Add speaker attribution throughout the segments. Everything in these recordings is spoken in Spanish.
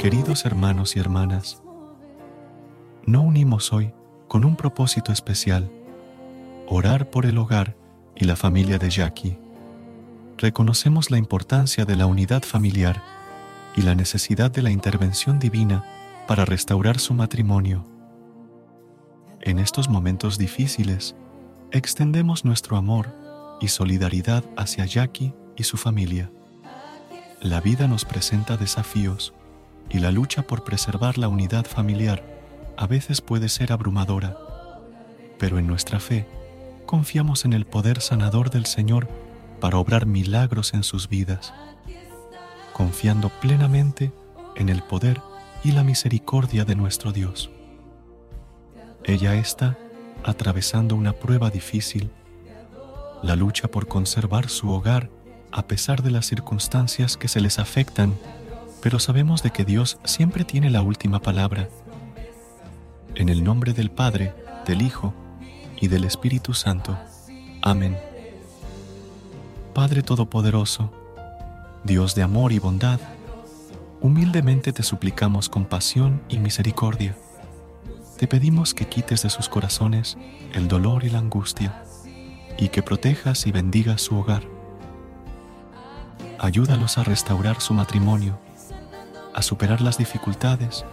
Speaker 1: Queridos hermanos y hermanas, no unimos hoy con un propósito especial, orar por el hogar y la familia de Jackie. Reconocemos la importancia de la unidad familiar y la necesidad de la intervención divina para restaurar su matrimonio. En estos momentos difíciles, extendemos nuestro amor y solidaridad hacia Jackie y su familia. La vida nos presenta desafíos y la lucha por preservar la unidad familiar a veces puede ser abrumadora, pero en nuestra fe confiamos en el poder sanador del Señor para obrar milagros en sus vidas, confiando plenamente en el poder y la misericordia de nuestro Dios. Ella está atravesando una prueba difícil, la lucha por conservar su hogar a pesar de las circunstancias que se les afectan, pero sabemos de que Dios siempre tiene la última palabra. En el nombre del Padre, del Hijo y del Espíritu Santo. Amén. Padre Todopoderoso, Dios de amor y bondad, humildemente te suplicamos compasión y misericordia. Te pedimos que quites de sus corazones el dolor y la angustia, y que protejas y bendigas su hogar. Ayúdalos a restaurar su matrimonio, a superar las dificultades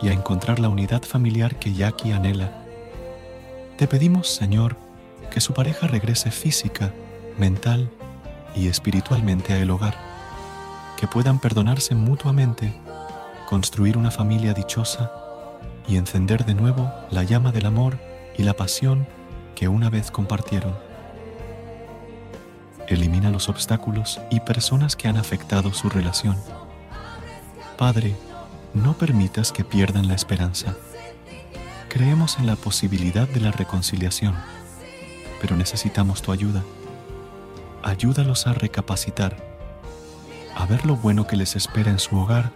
Speaker 1: y a encontrar la unidad familiar que Jackie anhela. Te pedimos, Señor, que su pareja regrese física, mental y espiritualmente a el hogar, que puedan perdonarse mutuamente, construir una familia dichosa y encender de nuevo la llama del amor y la pasión que una vez compartieron. Elimina los obstáculos y personas que han afectado su relación. Padre, no permitas que pierdan la esperanza. Creemos en la posibilidad de la reconciliación, pero necesitamos tu ayuda. Ayúdalos a recapacitar, a ver lo bueno que les espera en su hogar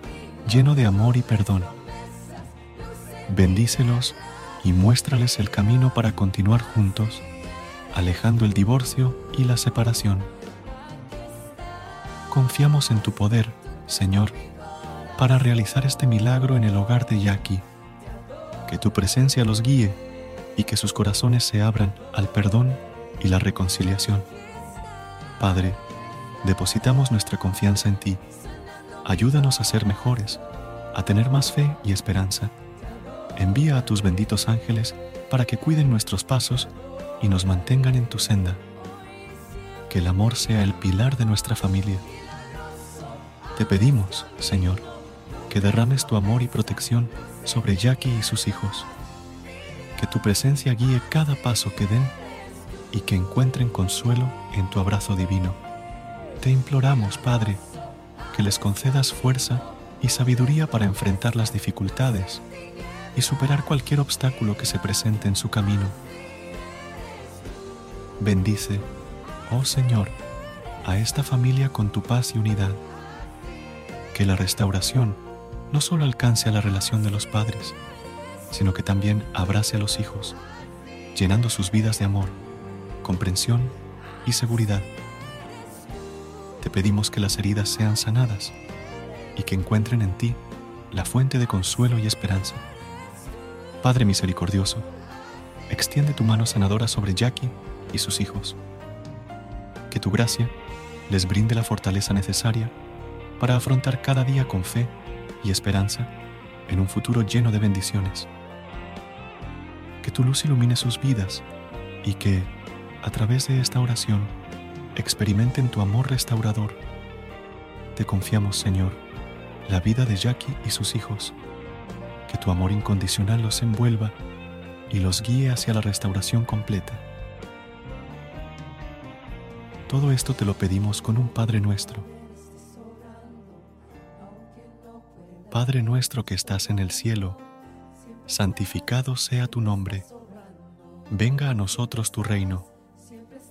Speaker 1: lleno de amor y perdón. Bendícelos y muéstrales el camino para continuar juntos, alejando el divorcio y la separación. Confiamos en tu poder, Señor, para realizar este milagro en el hogar de Jackie. Que tu presencia los guíe y que sus corazones se abran al perdón y la reconciliación. Padre, depositamos nuestra confianza en ti. Ayúdanos a ser mejores, a tener más fe y esperanza. Envía a tus benditos ángeles para que cuiden nuestros pasos y nos mantengan en tu senda. Que el amor sea el pilar de nuestra familia. Te pedimos, Señor, que derrames tu amor y protección sobre Jackie y sus hijos. Que tu presencia guíe cada paso que den y que encuentren consuelo en tu abrazo divino. Te imploramos, Padre, que les concedas fuerza y sabiduría para enfrentar las dificultades y superar cualquier obstáculo que se presente en su camino. Bendice, oh Señor, a esta familia con tu paz y unidad. Que la restauración no solo alcance a la relación de los padres, sino que también abrace a los hijos, llenando sus vidas de amor, comprensión y seguridad. Te pedimos que las heridas sean sanadas y que encuentren en ti la fuente de consuelo y esperanza. Padre misericordioso, extiende tu mano sanadora sobre Jackie y sus hijos. Que tu gracia les brinde la fortaleza necesaria para afrontar cada día con fe y esperanza en un futuro lleno de bendiciones. Que tu luz ilumine sus vidas y que, a través de esta oración, experimenten tu amor restaurador. Te confiamos, Señor, la vida de Jackie y sus hijos. Que tu amor incondicional los envuelva y los guíe hacia la restauración completa. Todo esto te lo pedimos con un Padre nuestro Padre nuestro que estás en el cielo, santificado sea tu nombre. Venga a nosotros tu reino.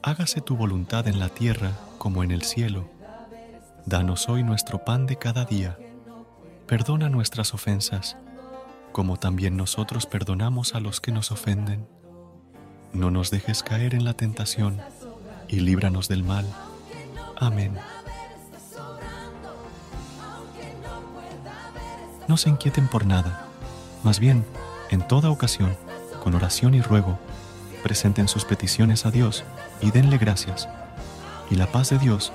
Speaker 1: Hágase tu voluntad en la tierra como en el cielo. Danos hoy nuestro pan de cada día. Perdona nuestras ofensas, como también nosotros perdonamos a los que nos ofenden. No nos dejes caer en la tentación, y líbranos del mal. Amén. no se inquieten por nada, más bien, en toda ocasión, con oración y ruego, presenten sus peticiones a Dios y denle gracias. Y la paz de Dios,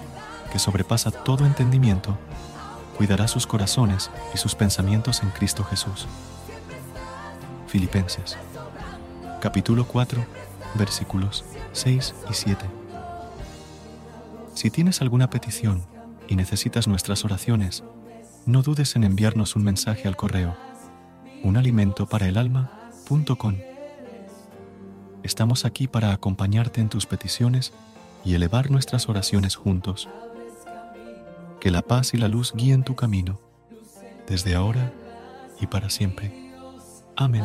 Speaker 1: que sobrepasa todo entendimiento, cuidará sus corazones y sus pensamientos en Cristo Jesús. Filipenses, capítulo 4, versículos 6 y 7. Si tienes alguna petición y necesitas nuestras oraciones, no dudes en enviarnos un mensaje al correo unalimento Estamos aquí para acompañarte en tus peticiones y elevar nuestras oraciones juntos. Que la paz y la luz guíen tu camino, desde ahora y para siempre. Amén.